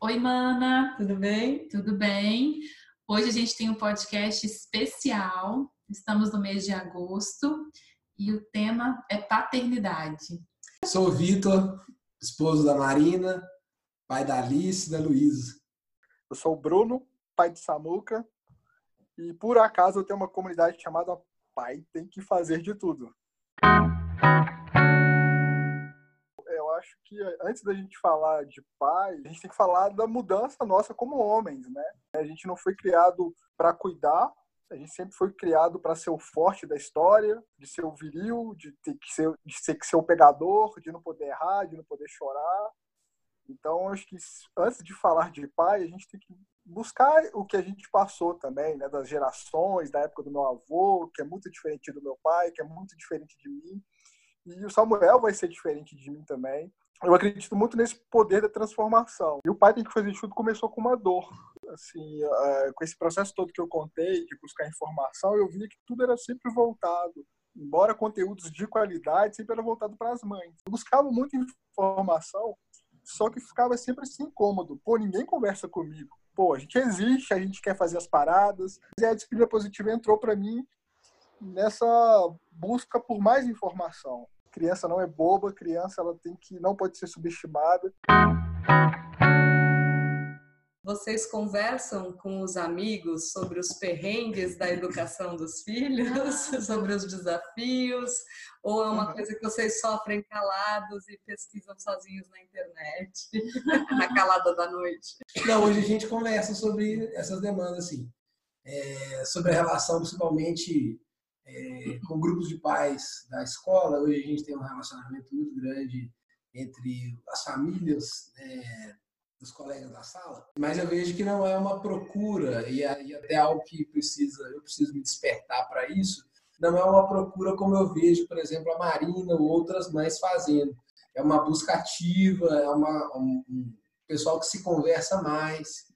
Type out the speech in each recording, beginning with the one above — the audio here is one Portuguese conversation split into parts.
Oi, mana! Tudo bem? Tudo bem? Hoje a gente tem um podcast especial. Estamos no mês de agosto e o tema é paternidade. Sou o Vitor, esposo da Marina, pai da Alice e da Luísa. Eu sou o Bruno, pai de Samuca, e por acaso eu tenho uma comunidade chamada Pai Tem que Fazer de Tudo. Acho que antes da gente falar de pai, a gente tem que falar da mudança nossa como homens, né? A gente não foi criado para cuidar, a gente sempre foi criado para ser o forte da história, de ser o viril, de ter que ser, de ser que ser o pegador, de não poder errar, de não poder chorar. Então, acho que antes de falar de pai, a gente tem que buscar o que a gente passou também, né, das gerações, da época do meu avô, que é muito diferente do meu pai, que é muito diferente de mim. E o Samuel vai ser diferente de mim também. Eu acredito muito nesse poder da transformação. E o pai tem que fazer tudo começou com uma dor. Assim, uh, com esse processo todo que eu contei, de buscar informação, eu via que tudo era sempre voltado embora conteúdos de qualidade, sempre era voltado para as mães. Eu buscava muita informação só que ficava sempre assim incômodo. Pô, ninguém conversa comigo. Pô, a gente existe, a gente quer fazer as paradas. E a disciplina positiva entrou para mim nessa busca por mais informação. Criança não é boba, criança ela tem que não pode ser subestimada. Vocês conversam com os amigos sobre os perrengues da educação dos filhos, sobre os desafios, ou é uma coisa que vocês sofrem calados e pesquisam sozinhos na internet, na calada da noite? Não, hoje a gente conversa sobre essas demandas, assim, é, sobre a relação, principalmente é, com grupos de pais da escola. Hoje a gente tem um relacionamento muito grande entre as famílias. É, dos colegas da sala, mas eu vejo que não é uma procura e, e até algo que precisa, eu preciso me despertar para isso. Não é uma procura como eu vejo, por exemplo, a Marina ou outras mães fazendo. É uma busca ativa, é uma, um, um pessoal que se conversa mais.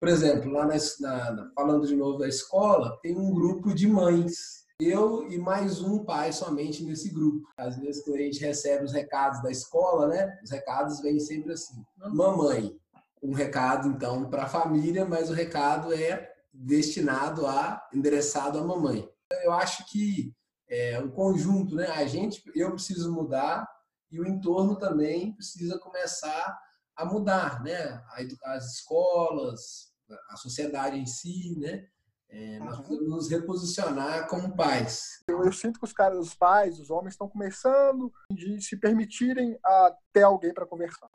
Por exemplo, lá na, na, falando de novo da escola, tem um grupo de mães eu e mais um pai somente nesse grupo. Às vezes que a gente recebe os recados da escola, né? Os recados vêm sempre assim: mamãe. Um recado então para a família, mas o recado é destinado a endereçado à mamãe. Eu acho que é um conjunto, né? A gente, eu preciso mudar e o entorno também precisa começar a mudar, né? As escolas, a sociedade em si, né? É, nós precisamos nos reposicionar como pais. Eu, eu, sinto que os caras, os pais, os homens estão começando de se permitirem a ter alguém para conversar.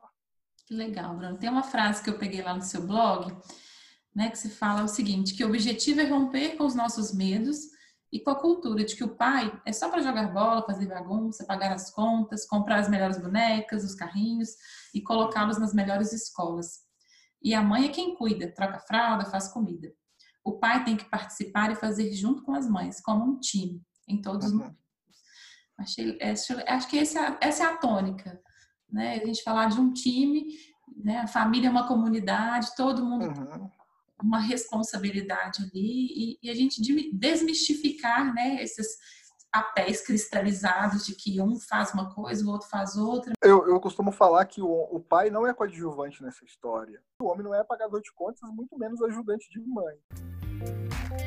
Que legal, Bruno. Tem uma frase que eu peguei lá no seu blog, né, que se fala o seguinte, que o objetivo é romper com os nossos medos e com a cultura de que o pai é só para jogar bola, fazer bagunça, pagar as contas, comprar as melhores bonecas, os carrinhos e colocá-los nas melhores escolas. E a mãe é quem cuida, troca fralda, faz comida o pai tem que participar e fazer junto com as mães, como um time, em todos os uhum. momentos. Achei, acho que essa, essa é a tônica, né? A gente falar de um time, né? A família é uma comunidade, todo mundo uhum. uma responsabilidade ali e, e, a gente desmistificar, né? Esses papéis cristalizados de que um faz uma coisa, o outro faz outra. Eu, eu costumo falar que o, o pai não é coadjuvante nessa história. O homem não é pagador de contas, muito menos ajudante de mãe. Bye.